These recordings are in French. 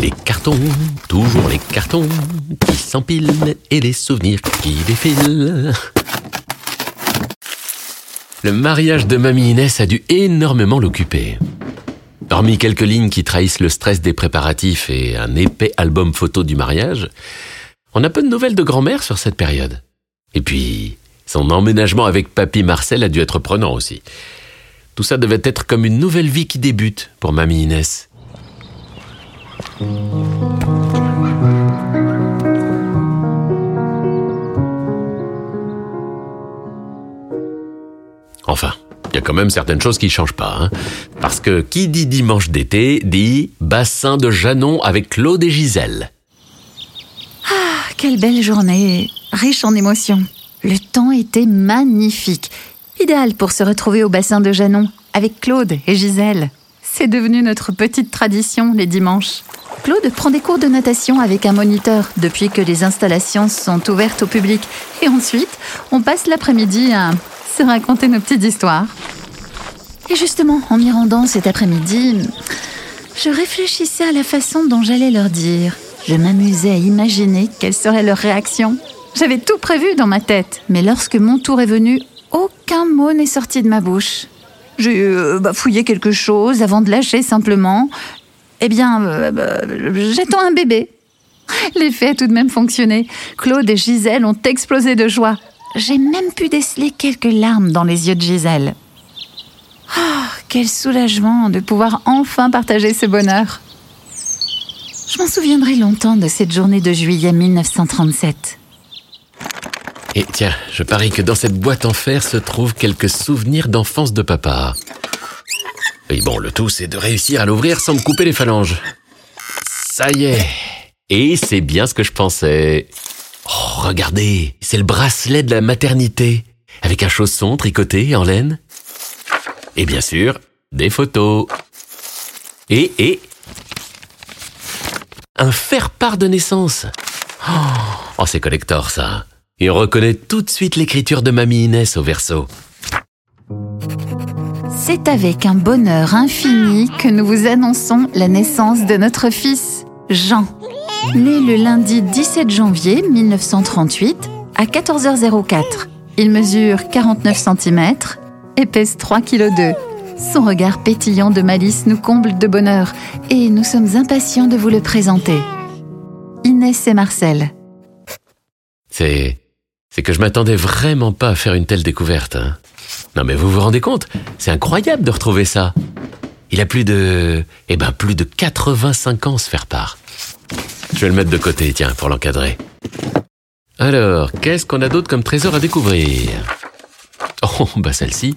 Les cartons, toujours les cartons qui s'empilent et les souvenirs qui défilent. Le mariage de Mamie Inès a dû énormément l'occuper. Hormis quelques lignes qui trahissent le stress des préparatifs et un épais album photo du mariage, on a peu de nouvelles de grand-mère sur cette période. Et puis, son emménagement avec papy Marcel a dû être prenant aussi. Tout ça devait être comme une nouvelle vie qui débute pour Mamie Inès. Enfin, il y a quand même certaines choses qui changent pas. Hein. Parce que qui dit dimanche d'été dit bassin de Janon avec Claude et Gisèle. Ah, quelle belle journée, riche en émotions. Le temps était magnifique, idéal pour se retrouver au bassin de Janon avec Claude et Gisèle. C'est devenu notre petite tradition les dimanches. Claude prend des cours de natation avec un moniteur depuis que les installations sont ouvertes au public. Et ensuite, on passe l'après-midi à se raconter nos petites histoires. Et justement, en m'y rendant cet après-midi, je réfléchissais à la façon dont j'allais leur dire. Je m'amusais à imaginer quelle serait leur réaction. J'avais tout prévu dans ma tête, mais lorsque mon tour est venu, aucun mot n'est sorti de ma bouche. J'ai euh, bah, fouillé quelque chose avant de lâcher simplement. Eh bien, euh, bah, j'attends un bébé. L'effet a tout de même fonctionné. Claude et Gisèle ont explosé de joie. J'ai même pu déceler quelques larmes dans les yeux de Gisèle. Ah, quel soulagement de pouvoir enfin partager ce bonheur. Je m'en souviendrai longtemps de cette journée de juillet 1937. Et tiens, je parie que dans cette boîte en fer se trouvent quelques souvenirs d'enfance de papa. Et bon, le tout, c'est de réussir à l'ouvrir sans me couper les phalanges. Ça y est. Et c'est bien ce que je pensais. Oh, regardez, c'est le bracelet de la maternité, avec un chausson tricoté en laine. Et bien sûr, des photos. Et, et, un faire-part de naissance. Oh, oh c'est collector ça. Et on reconnaît tout de suite l'écriture de Mamie Inès au verso. C'est avec un bonheur infini que nous vous annonçons la naissance de notre fils, Jean. Né le lundi 17 janvier 1938 à 14h04. Il mesure 49 cm et pèse 3 kg. Son regard pétillant de malice nous comble de bonheur et nous sommes impatients de vous le présenter. Inès et Marcel. C'est c'est que je m'attendais vraiment pas à faire une telle découverte. Hein. Non mais vous vous rendez compte? C'est incroyable de retrouver ça. Il a plus de... Eh ben plus de 85 ans se faire part. Je vais le mettre de côté, tiens, pour l'encadrer. Alors, qu'est-ce qu'on a d'autre comme trésor à découvrir? Oh, bah celle-ci,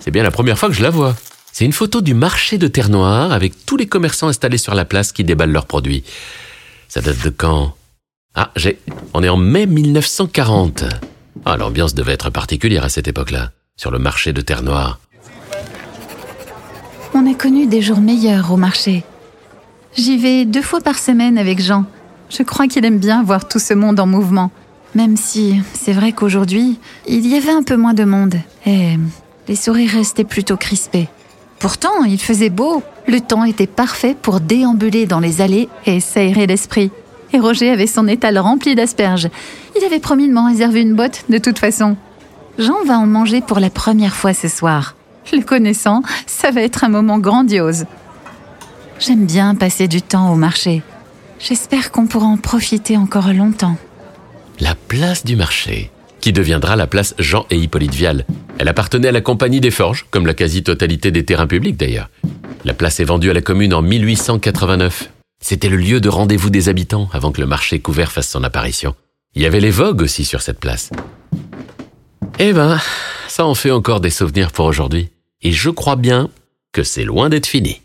c'est bien la première fois que je la vois. C'est une photo du marché de Terre Noire avec tous les commerçants installés sur la place qui déballent leurs produits. Ça date de quand? Ah, j'ai. On est en mai 1940. Ah, l'ambiance devait être particulière à cette époque-là, sur le marché de Terre Noire. On a connu des jours meilleurs au marché. J'y vais deux fois par semaine avec Jean. Je crois qu'il aime bien voir tout ce monde en mouvement. Même si c'est vrai qu'aujourd'hui, il y avait un peu moins de monde et les sourires restaient plutôt crispés. Pourtant, il faisait beau, le temps était parfait pour déambuler dans les allées et s'aérer l'esprit et Roger avait son étal rempli d'asperges. Il avait promis de m'en réserver une botte de toute façon. Jean va en manger pour la première fois ce soir. Le connaissant, ça va être un moment grandiose. J'aime bien passer du temps au marché. J'espère qu'on pourra en profiter encore longtemps. La place du marché, qui deviendra la place Jean et Hippolyte Vial. Elle appartenait à la Compagnie des Forges, comme la quasi-totalité des terrains publics d'ailleurs. La place est vendue à la commune en 1889. C'était le lieu de rendez-vous des habitants avant que le marché couvert fasse son apparition. Il y avait les vogues aussi sur cette place. Eh ben, ça en fait encore des souvenirs pour aujourd'hui. Et je crois bien que c'est loin d'être fini.